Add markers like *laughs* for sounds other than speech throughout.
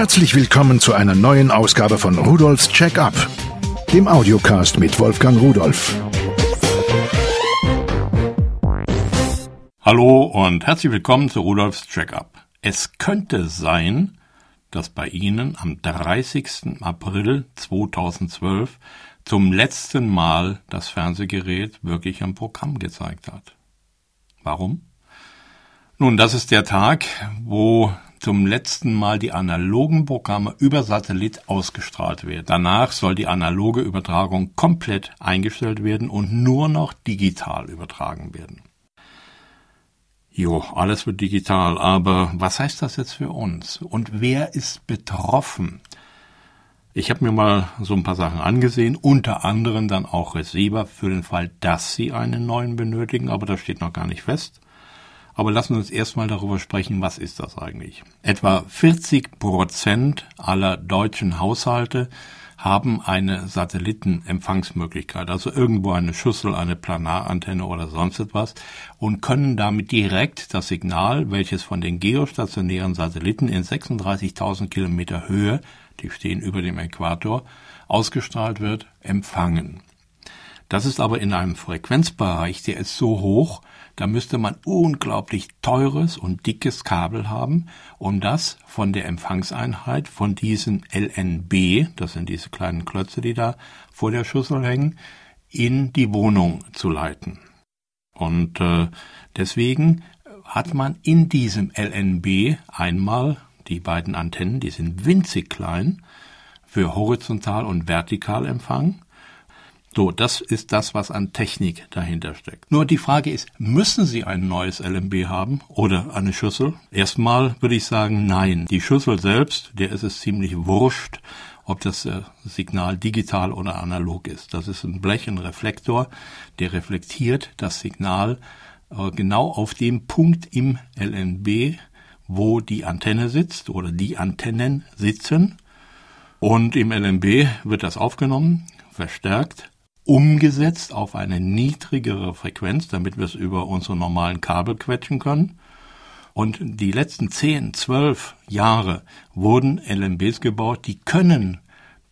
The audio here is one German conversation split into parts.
Herzlich willkommen zu einer neuen Ausgabe von Rudolfs Check-up, dem Audiocast mit Wolfgang Rudolf. Hallo und herzlich willkommen zu Rudolfs Check-up. Es könnte sein, dass bei Ihnen am 30. April 2012 zum letzten Mal das Fernsehgerät wirklich ein Programm gezeigt hat. Warum? Nun, das ist der Tag, wo zum letzten Mal die analogen Programme über Satellit ausgestrahlt werden. Danach soll die analoge Übertragung komplett eingestellt werden und nur noch digital übertragen werden. Jo, alles wird digital, aber was heißt das jetzt für uns? Und wer ist betroffen? Ich habe mir mal so ein paar Sachen angesehen, unter anderem dann auch Receiver für den Fall, dass Sie einen neuen benötigen, aber das steht noch gar nicht fest. Aber lassen wir uns erstmal darüber sprechen, was ist das eigentlich? Etwa 40 Prozent aller deutschen Haushalte haben eine Satellitenempfangsmöglichkeit, also irgendwo eine Schüssel, eine Planarantenne oder sonst etwas und können damit direkt das Signal, welches von den geostationären Satelliten in 36.000 Kilometer Höhe, die stehen über dem Äquator, ausgestrahlt wird, empfangen. Das ist aber in einem Frequenzbereich, der ist so hoch, da müsste man unglaublich teures und dickes Kabel haben, um das von der Empfangseinheit von diesen LNB, das sind diese kleinen Klötze, die da vor der Schüssel hängen, in die Wohnung zu leiten. Und äh, deswegen hat man in diesem LNB einmal die beiden Antennen, die sind winzig klein, für Horizontal- und Vertikalempfang so, das ist das, was an Technik dahinter steckt. Nur die Frage ist, müssen Sie ein neues LMB haben oder eine Schüssel? Erstmal würde ich sagen, nein. Die Schüssel selbst, der ist es ziemlich wurscht, ob das äh, Signal digital oder analog ist. Das ist ein Blech, ein Reflektor, der reflektiert das Signal äh, genau auf dem Punkt im LNB, wo die Antenne sitzt oder die Antennen sitzen. Und im LNB wird das aufgenommen, verstärkt umgesetzt auf eine niedrigere Frequenz, damit wir es über unsere normalen Kabel quetschen können. Und die letzten 10, 12 Jahre wurden LMBs gebaut, die können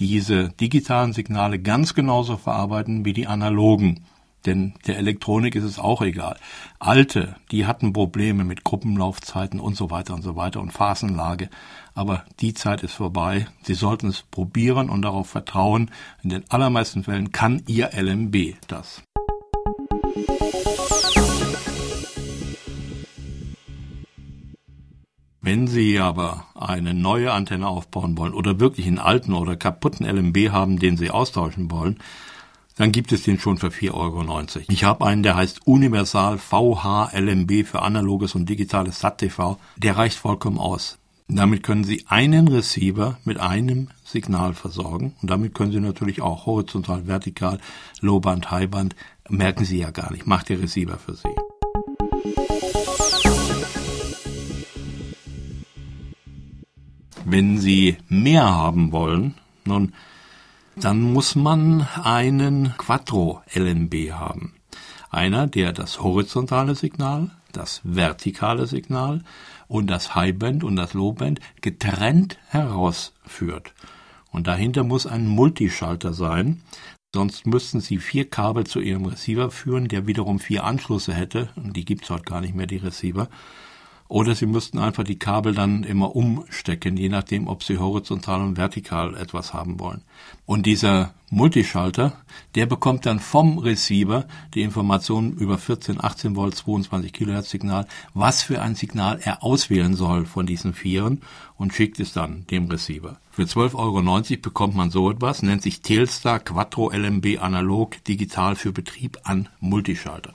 diese digitalen Signale ganz genauso verarbeiten wie die analogen. Denn der Elektronik ist es auch egal. Alte, die hatten Probleme mit Gruppenlaufzeiten und so weiter und so weiter und Phasenlage. Aber die Zeit ist vorbei. Sie sollten es probieren und darauf vertrauen. In den allermeisten Fällen kann Ihr LMB das. Wenn Sie aber eine neue Antenne aufbauen wollen oder wirklich einen alten oder kaputten LMB haben, den Sie austauschen wollen, dann gibt es den schon für 4,90 Euro. Ich habe einen, der heißt Universal VH-LMB für analoges und digitales SAT-TV. Der reicht vollkommen aus. Damit können Sie einen Receiver mit einem Signal versorgen und damit können Sie natürlich auch horizontal, vertikal, Lowband, Highband, merken Sie ja gar nicht, macht der Receiver für Sie. Wenn Sie mehr haben wollen, nun dann muss man einen Quattro LNB haben. Einer, der das horizontale Signal, das vertikale Signal und das Highband und das Lowband getrennt herausführt. Und dahinter muss ein Multischalter sein, sonst müssten Sie vier Kabel zu Ihrem Receiver führen, der wiederum vier Anschlüsse hätte, und die gibt's heute gar nicht mehr, die Receiver. Oder Sie müssten einfach die Kabel dann immer umstecken, je nachdem, ob Sie horizontal und vertikal etwas haben wollen. Und dieser Multischalter, der bekommt dann vom Receiver die Informationen über 14, 18 Volt, 22 Kilohertz Signal, was für ein Signal er auswählen soll von diesen Vieren und schickt es dann dem Receiver. Für 12,90 Euro bekommt man so etwas, nennt sich Telstar Quattro LMB Analog Digital für Betrieb an Multischalter.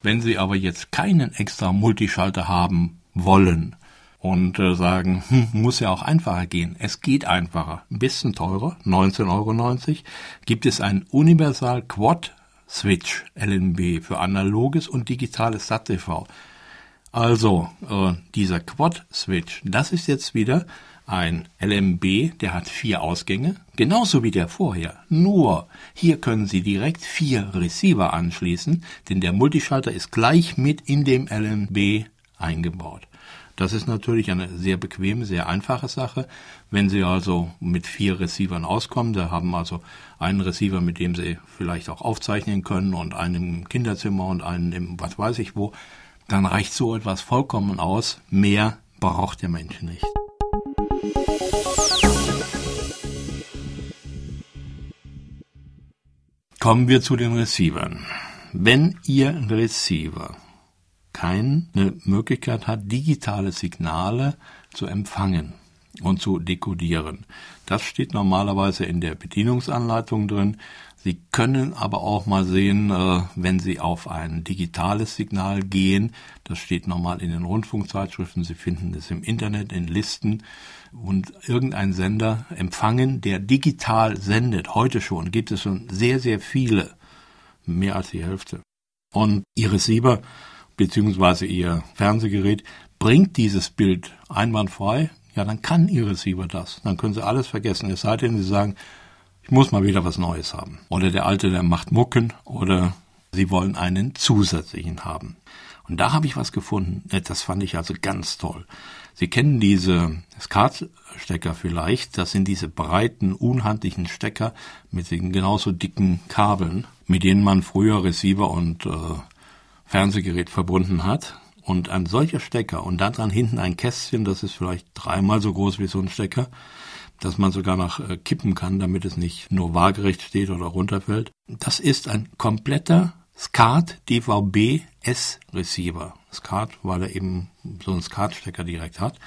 Wenn Sie aber jetzt keinen extra Multischalter haben wollen und äh, sagen, hm, muss ja auch einfacher gehen, es geht einfacher, ein bisschen teurer, 19,90 Euro, gibt es einen Universal Quad Switch LNB für analoges und digitales SAT-TV. Also, äh, dieser Quad-Switch, das ist jetzt wieder ein LMB, der hat vier Ausgänge, genauso wie der vorher. Nur hier können Sie direkt vier Receiver anschließen, denn der Multischalter ist gleich mit in dem LMB eingebaut. Das ist natürlich eine sehr bequeme, sehr einfache Sache. Wenn Sie also mit vier Receivern auskommen, da haben also einen Receiver, mit dem Sie vielleicht auch aufzeichnen können und einen im Kinderzimmer und einen im was weiß ich wo, dann reicht so etwas vollkommen aus. Mehr braucht der Mensch nicht. Kommen wir zu den Receivern. Wenn Ihr Receiver keine Möglichkeit hat, digitale Signale zu empfangen und zu dekodieren, das steht normalerweise in der Bedienungsanleitung drin. Sie können aber auch mal sehen, äh, wenn Sie auf ein digitales Signal gehen, das steht normal in den Rundfunkzeitschriften, Sie finden es im Internet in Listen und irgendein Sender empfangen, der digital sendet. Heute schon gibt es schon sehr, sehr viele, mehr als die Hälfte. Und Ihr Receiver bzw. Ihr Fernsehgerät bringt dieses Bild einwandfrei, ja, dann kann Ihr Receiver das. Dann können Sie alles vergessen. Es sei denn, Sie sagen, ich muss mal wieder was Neues haben. Oder der Alte, der macht Mucken oder Sie wollen einen zusätzlichen haben. Und da habe ich was gefunden. Das fand ich also ganz toll. Sie kennen diese SCART-Stecker vielleicht. Das sind diese breiten, unhandlichen Stecker mit den genauso dicken Kabeln, mit denen man früher Receiver und äh, Fernsehgerät verbunden hat. Und ein solcher Stecker und dann dran hinten ein Kästchen, das ist vielleicht dreimal so groß wie so ein Stecker, dass man sogar noch äh, kippen kann, damit es nicht nur waagerecht steht oder runterfällt. Das ist ein kompletter SCART DVB S Receiver. SCART, weil er eben so einen SCART-Stecker direkt hat.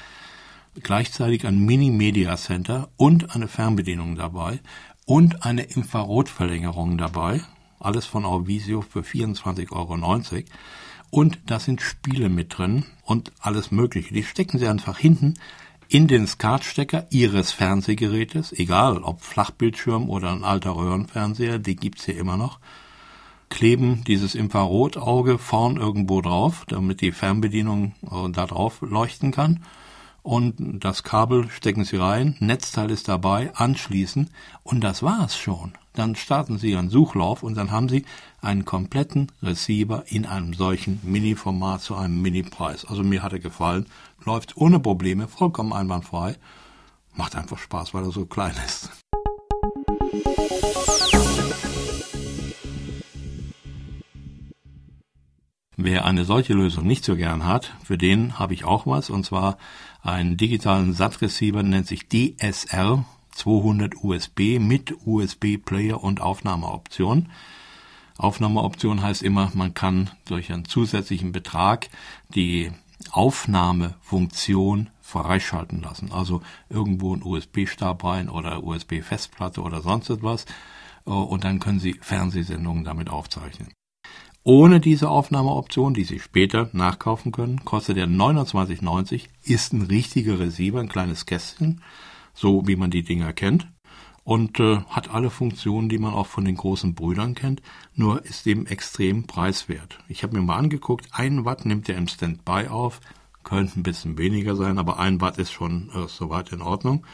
Gleichzeitig ein Mini-Media Center und eine Fernbedienung dabei und eine Infrarotverlängerung dabei. Alles von Orvisio für 24,90 Euro. Und da sind Spiele mit drin und alles Mögliche. Die stecken Sie einfach hinten in den SCART-Stecker Ihres Fernsehgerätes, egal ob Flachbildschirm oder ein alter Röhrenfernseher, die gibt's hier immer noch, kleben dieses Infrarotauge vorn irgendwo drauf, damit die Fernbedienung äh, da drauf leuchten kann. Und das Kabel stecken Sie rein, Netzteil ist dabei, anschließen und das war's schon. Dann starten Sie Ihren Suchlauf und dann haben Sie einen kompletten Receiver in einem solchen Mini-Format zu einem Mini-Preis. Also mir hat er gefallen läuft ohne Probleme, vollkommen einwandfrei. Macht einfach Spaß, weil er so klein ist. Wer eine solche Lösung nicht so gern hat, für den habe ich auch was, und zwar einen digitalen SAT-Receiver, nennt sich DSR 200 USB mit USB-Player und Aufnahmeoption. Aufnahmeoption heißt immer, man kann durch einen zusätzlichen Betrag die Aufnahmefunktion freischalten lassen. Also irgendwo ein USB-Stab rein oder USB-Festplatte oder sonst etwas. Äh, und dann können Sie Fernsehsendungen damit aufzeichnen. Ohne diese Aufnahmeoption, die Sie später nachkaufen können, kostet der 29,90, ist ein richtiger Receiver, ein kleines Kästchen, so wie man die Dinger kennt und äh, hat alle Funktionen, die man auch von den großen Brüdern kennt, nur ist eben extrem preiswert. Ich habe mir mal angeguckt, ein Watt nimmt er im Standby auf, könnte ein bisschen weniger sein, aber ein Watt ist schon äh, soweit in Ordnung.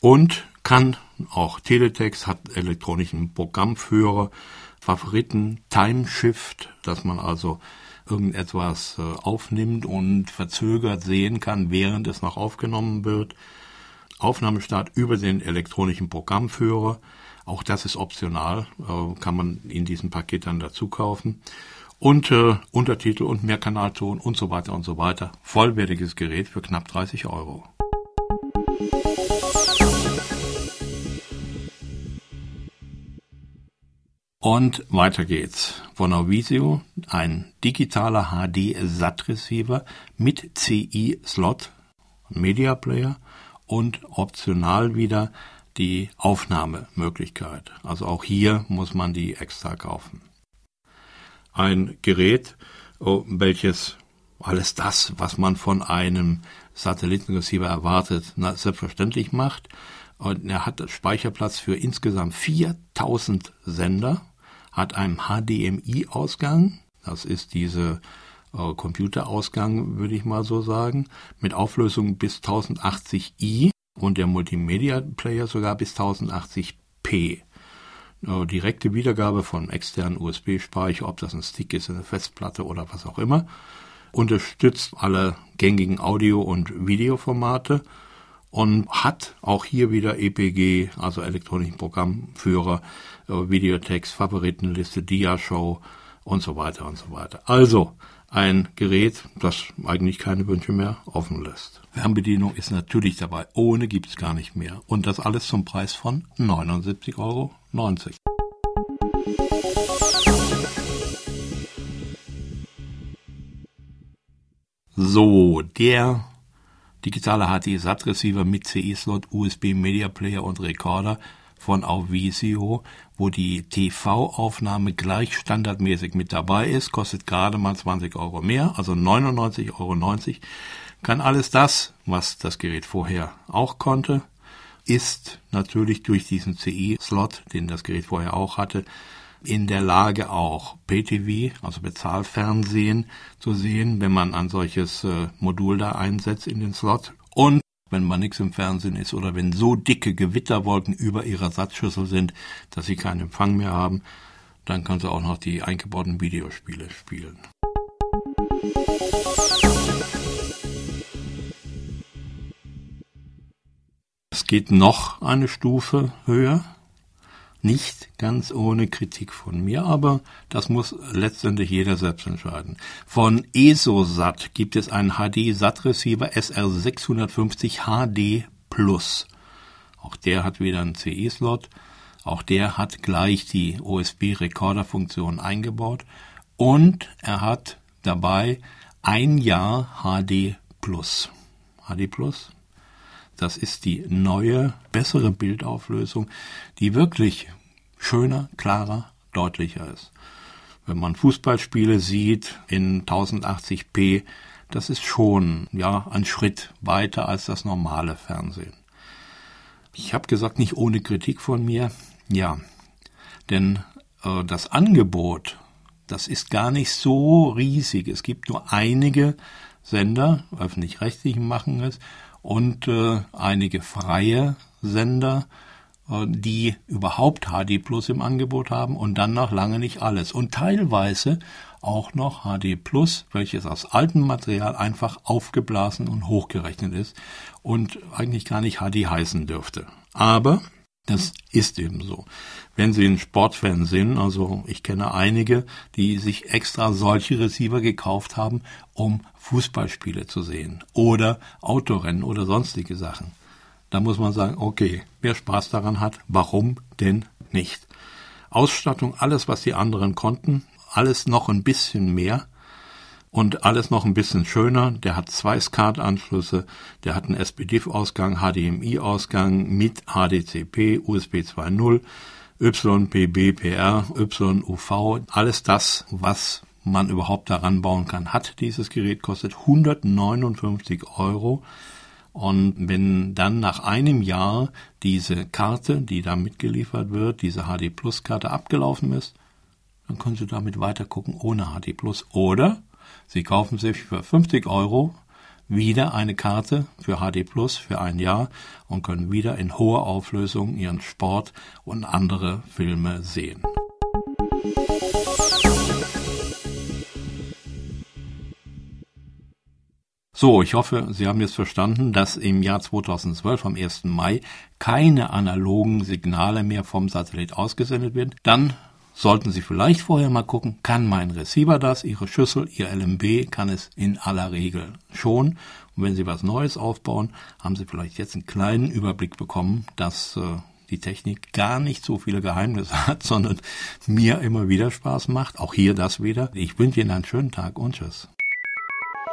Und kann auch Teletext, hat elektronischen Programmführer, Favoriten, Timeshift, dass man also irgendetwas äh, aufnimmt und verzögert sehen kann, während es noch aufgenommen wird. Aufnahmestart über den elektronischen Programmführer. Auch das ist optional, äh, kann man in diesem Paket dann dazu kaufen. Und äh, Untertitel und Mehrkanalton und so weiter und so weiter. Vollwertiges Gerät für knapp 30 Euro. Und weiter geht's. Von Auvisio ein digitaler HD-SAT-Receiver mit CI-Slot, Media Player und optional wieder die Aufnahmemöglichkeit. Also auch hier muss man die extra kaufen. Ein Gerät, oh, welches alles das, was man von einem Satellitenreceiver erwartet, selbstverständlich macht. Und er hat Speicherplatz für insgesamt 4000 Sender, hat einen HDMI-Ausgang, das ist diese äh, Computerausgang, würde ich mal so sagen, mit Auflösung bis 1080i und der Multimedia Player sogar bis 1080p. Äh, direkte Wiedergabe von externen USB-Speicher, ob das ein Stick ist, eine Festplatte oder was auch immer. Unterstützt alle gängigen Audio- und Videoformate und hat auch hier wieder EPG, also elektronischen Programmführer, äh, Videotext, Favoritenliste, Dia-Show und so weiter und so weiter. Also ein Gerät, das eigentlich keine Wünsche mehr offen lässt. Fernbedienung ist natürlich dabei. Ohne gibt's gar nicht mehr. Und das alles zum Preis von 79,90 Euro. So, der digitale HD-SAT-Receiver mit CE-Slot, USB Media Player und Recorder von Auvisio, wo die TV-Aufnahme gleich standardmäßig mit dabei ist, kostet gerade mal 20 Euro mehr, also 99,90 Euro. Kann alles das, was das Gerät vorher auch konnte, ist natürlich durch diesen CE-Slot, den das Gerät vorher auch hatte, in der Lage auch PTV, also Bezahlfernsehen, zu sehen, wenn man ein solches äh, Modul da einsetzt in den Slot. Und wenn man nichts im Fernsehen ist oder wenn so dicke Gewitterwolken über ihrer Satzschüssel sind, dass sie keinen Empfang mehr haben, dann kann sie auch noch die eingebauten Videospiele spielen. Es geht noch eine Stufe höher. Nicht ganz ohne Kritik von mir, aber das muss letztendlich jeder selbst entscheiden. Von ESOSAT gibt es einen HD-SAT-Receiver SR650 HD Plus. Auch der hat wieder einen CE-Slot. Auch der hat gleich die OSB-Recorder-Funktion eingebaut. Und er hat dabei ein Jahr HD Plus. HD Plus, das ist die neue, bessere Bildauflösung, die wirklich schöner, klarer, deutlicher ist. Wenn man Fußballspiele sieht in 1080p, das ist schon ja ein Schritt weiter als das normale Fernsehen. Ich habe gesagt, nicht ohne Kritik von mir. Ja, denn äh, das Angebot, das ist gar nicht so riesig. Es gibt nur einige Sender, öffentlich-rechtlichen machen es, und äh, einige freie Sender, äh, die überhaupt HD Plus im Angebot haben und dann noch lange nicht alles. Und teilweise auch noch HD Plus, welches aus altem Material einfach aufgeblasen und hochgerechnet ist und eigentlich gar nicht HD heißen dürfte. Aber das ist eben so. Wenn Sie ein Sportfan sind, also ich kenne einige, die sich extra solche Receiver gekauft haben, um Fußballspiele zu sehen oder Autorennen oder sonstige Sachen. Da muss man sagen, okay, wer Spaß daran hat, warum denn nicht? Ausstattung, alles, was die anderen konnten, alles noch ein bisschen mehr und alles noch ein bisschen schöner. Der hat zwei SCART-Anschlüsse, der hat einen SPDIF-Ausgang, HDMI-Ausgang mit HDCP, USB 2.0, YPB, PR, YUV, alles das, was man überhaupt daran bauen kann, hat dieses Gerät, kostet 159 Euro. Und wenn dann nach einem Jahr diese Karte, die da mitgeliefert wird, diese HD Plus Karte abgelaufen ist, dann können Sie damit weiter gucken ohne HD Plus. Oder Sie kaufen sich für 50 Euro wieder eine Karte für HD Plus für ein Jahr und können wieder in hoher Auflösung Ihren Sport und andere Filme sehen. So, ich hoffe, Sie haben jetzt verstanden, dass im Jahr 2012 am 1. Mai keine analogen Signale mehr vom Satellit ausgesendet werden. Dann sollten Sie vielleicht vorher mal gucken, kann mein Receiver das, Ihre Schüssel, Ihr LMB kann es in aller Regel schon. Und wenn Sie was Neues aufbauen, haben Sie vielleicht jetzt einen kleinen Überblick bekommen, dass äh, die Technik gar nicht so viele Geheimnisse *laughs* hat, sondern mir immer wieder Spaß macht. Auch hier das wieder. Ich wünsche Ihnen einen schönen Tag und tschüss.